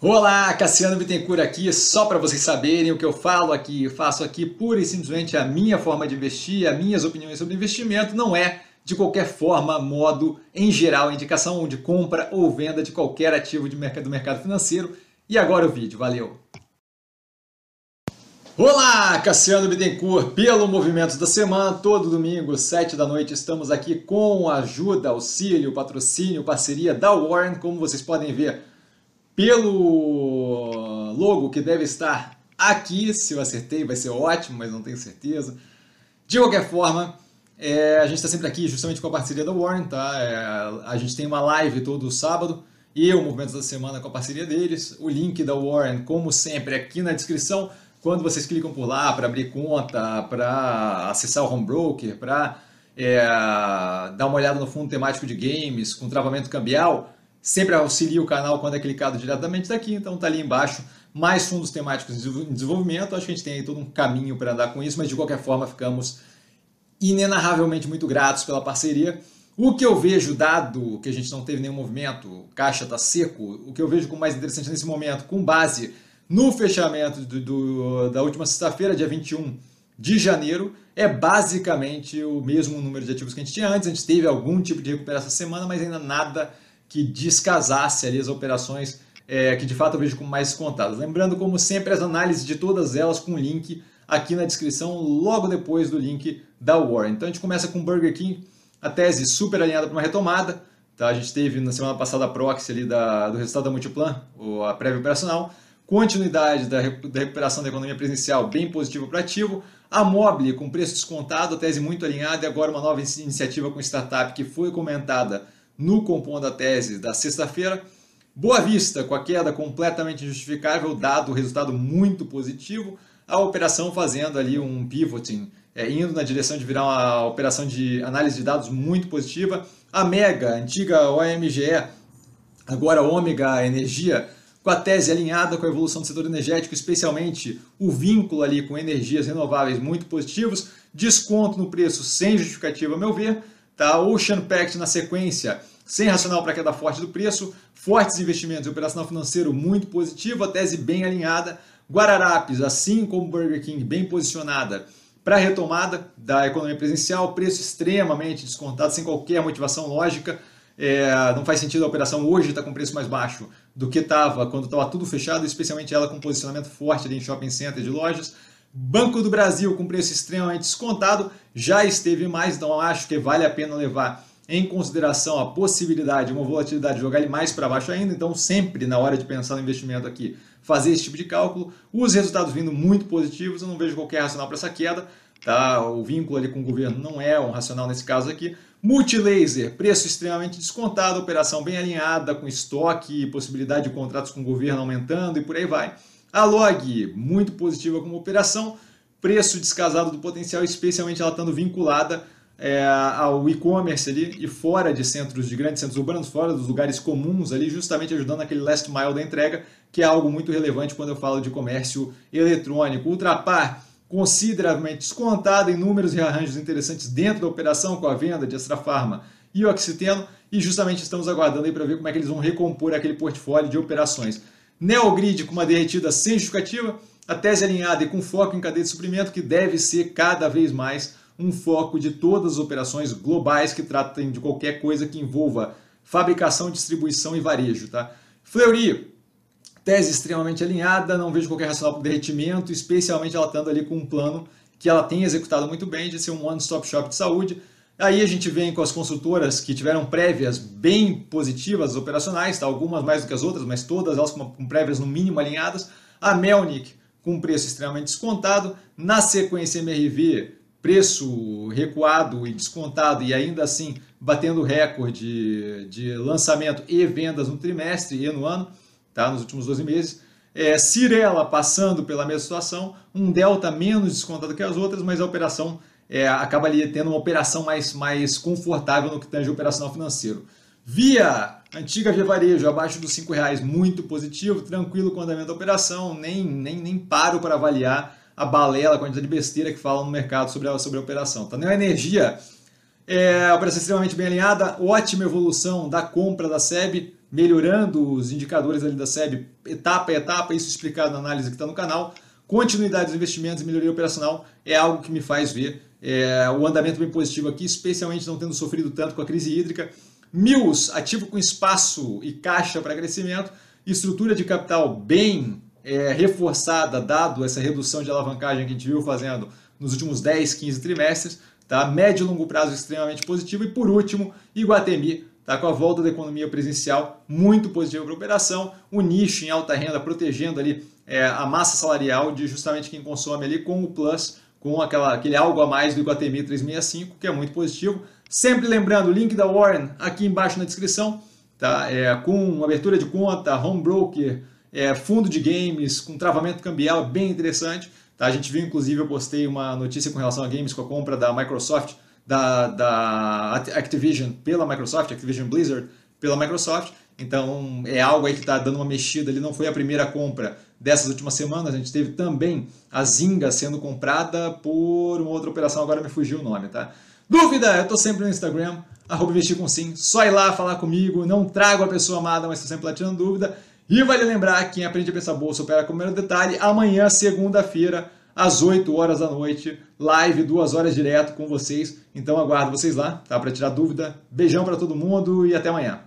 Olá, Cassiano Bittencourt aqui, só para vocês saberem o que eu falo aqui, eu faço aqui pura e simplesmente a minha forma de investir, as minhas opiniões sobre investimento, não é de qualquer forma, modo, em geral, indicação de compra ou venda de qualquer ativo de mercado, do mercado financeiro. E agora o vídeo, valeu! Olá, Cassiano Bittencourt, pelo Movimento da Semana, todo domingo, 7 da noite, estamos aqui com ajuda, auxílio, patrocínio, parceria da Warren, como vocês podem ver pelo logo que deve estar aqui. Se eu acertei, vai ser ótimo, mas não tenho certeza. De qualquer forma, é, a gente está sempre aqui justamente com a parceria da Warren, tá? É, a gente tem uma live todo sábado e o Movimento da Semana com a parceria deles. O link da Warren, como sempre, aqui na descrição. Quando vocês clicam por lá para abrir conta, para acessar o home broker, para é, dar uma olhada no fundo temático de games com travamento cambial, sempre auxilia o canal quando é clicado diretamente daqui, então tá ali embaixo mais fundos temáticos em desenvolvimento. Acho que a gente tem aí todo um caminho para andar com isso, mas de qualquer forma ficamos inenarravelmente muito gratos pela parceria. O que eu vejo, dado que a gente não teve nenhum movimento, caixa está seco, o que eu vejo como mais interessante nesse momento, com base no fechamento do, do, da última sexta-feira, dia 21 de janeiro, é basicamente o mesmo número de ativos que a gente tinha antes. A gente teve algum tipo de recuperação essa semana, mas ainda nada que descasasse ali as operações é, que de fato eu vejo como mais contadas. Lembrando, como sempre, as análises de todas elas com link aqui na descrição, logo depois do link da Warren. Então a gente começa com Burger King, a tese super alinhada para uma retomada. Tá? A gente teve na semana passada a proxy ali da, do resultado da Multiplan, ou a prévia operacional. Continuidade da, recuperação da economia presencial bem positiva para ativo. A Mobile com preço descontado, a tese muito alinhada e agora uma nova iniciativa com startup que foi comentada no compondo da tese da sexta-feira. Boa Vista, com a queda completamente justificável, dado o resultado muito positivo, a operação fazendo ali um pivoting, é, indo na direção de virar uma operação de análise de dados muito positiva. A Mega, antiga OMGE, agora Ômega Energia, com a tese alinhada com a evolução do setor energético, especialmente o vínculo ali com energias renováveis muito positivos, desconto no preço sem justificativa, a meu ver, Tá? Ocean Pact na sequência, sem racional para queda forte do preço, fortes investimentos e operacional financeiro muito positivo, a tese bem alinhada. Guararapes, assim como Burger King, bem posicionada para a retomada da economia presencial, preço extremamente descontado, sem qualquer motivação lógica. É, não faz sentido a operação hoje estar tá com preço mais baixo do que estava quando estava tudo fechado, especialmente ela com posicionamento forte em shopping center de lojas. Banco do Brasil com preço extremamente descontado já esteve mais, então acho que vale a pena levar em consideração a possibilidade, uma volatilidade de jogar ele mais para baixo ainda, então sempre na hora de pensar no investimento aqui, fazer esse tipo de cálculo. Os resultados vindo muito positivos, eu não vejo qualquer racional para essa queda, tá? O vínculo ali com o governo não é um racional nesse caso aqui. Multilaser, preço extremamente descontado, operação bem alinhada, com estoque, possibilidade de contratos com o governo aumentando e por aí vai. A Log, muito positiva como operação, preço descasado do potencial, especialmente ela estando vinculada é, ao e-commerce ali e fora de centros, de grandes centros urbanos, fora dos lugares comuns ali, justamente ajudando aquele last mile da entrega, que é algo muito relevante quando eu falo de comércio eletrônico. Ultrapar, consideravelmente descontada em números e arranjos interessantes dentro da operação com a venda de Extra Farma e Oxiteno, e justamente estamos aguardando aí para ver como é que eles vão recompor aquele portfólio de operações. Neogrid com uma derretida sem justificativa, a tese alinhada e com foco em cadeia de suprimento, que deve ser cada vez mais um foco de todas as operações globais que tratem de qualquer coisa que envolva fabricação, distribuição e varejo. Tá? Fleury, tese extremamente alinhada, não vejo qualquer racional para derretimento, especialmente ela estando ali com um plano que ela tem executado muito bem de ser um one-stop shop de saúde, Aí a gente vem com as consultoras que tiveram prévias bem positivas operacionais, tá? algumas mais do que as outras, mas todas elas com, prévias no mínimo alinhadas. A Melnick com preço extremamente descontado. Na sequência MRV, preço recuado e descontado e ainda assim batendo recorde de lançamento e vendas no trimestre e no ano, tá? nos últimos 12 meses. É, Cirela passando pela mesma situação, um delta menos descontado que as outras, mas a operação é, acaba ali tendo uma operação mais, mais confortável no que tange operacional financeiro. Via antiga Via Varejo, abaixo dos R$ reais, muito positivo, tranquilo com o andamento da operação, nem, nem, nem paro para avaliar a balela, a quantidade de besteira que falam no mercado sobre a, sobre a operação. Tá? Neo Energia, é, operação extremamente bem alinhada, ótima evolução da compra da SEB, melhorando os indicadores ali da SEB, etapa a etapa, isso explicado na análise que está no canal. Continuidade dos investimentos e melhoria operacional é algo que me faz ver é, o andamento bem positivo aqui, especialmente não tendo sofrido tanto com a crise hídrica. Mills, ativo com espaço e caixa para crescimento, estrutura de capital bem é, reforçada, dado essa redução de alavancagem que a gente viu fazendo nos últimos 10, 15 trimestres, tá? médio e longo prazo extremamente positivo. E por último, Iguatemi, tá? com a volta da economia presencial muito positiva para a operação, o nicho em alta renda protegendo ali é, a massa salarial de justamente quem consome ali com o Plus, com aquela, aquele algo a mais do Iguatemi 365, que é muito positivo. Sempre lembrando, o link da Warren aqui embaixo na descrição, tá? É, com abertura de conta, home broker, é, fundo de games, com travamento cambial, bem interessante. Tá? A gente viu, inclusive, eu postei uma notícia com relação a games com a compra da Microsoft, da, da Activision pela Microsoft, Activision Blizzard pela Microsoft. Então é algo aí que está dando uma mexida. Ele não foi a primeira compra dessas últimas semanas. A gente teve também a Zinga sendo comprada por uma outra operação, agora me fugiu o nome, tá? Dúvida? Eu estou sempre no Instagram, arroba investir com sim. Só ir lá falar comigo. Não trago a pessoa amada, mas estou sempre lá tirando dúvida. E vale lembrar, quem aprende a pensar bolsa opera com o primeiro detalhe, amanhã, segunda-feira, às 8 horas da noite, live, duas horas direto com vocês. Então aguardo vocês lá, tá? Para tirar dúvida. Beijão para todo mundo e até amanhã.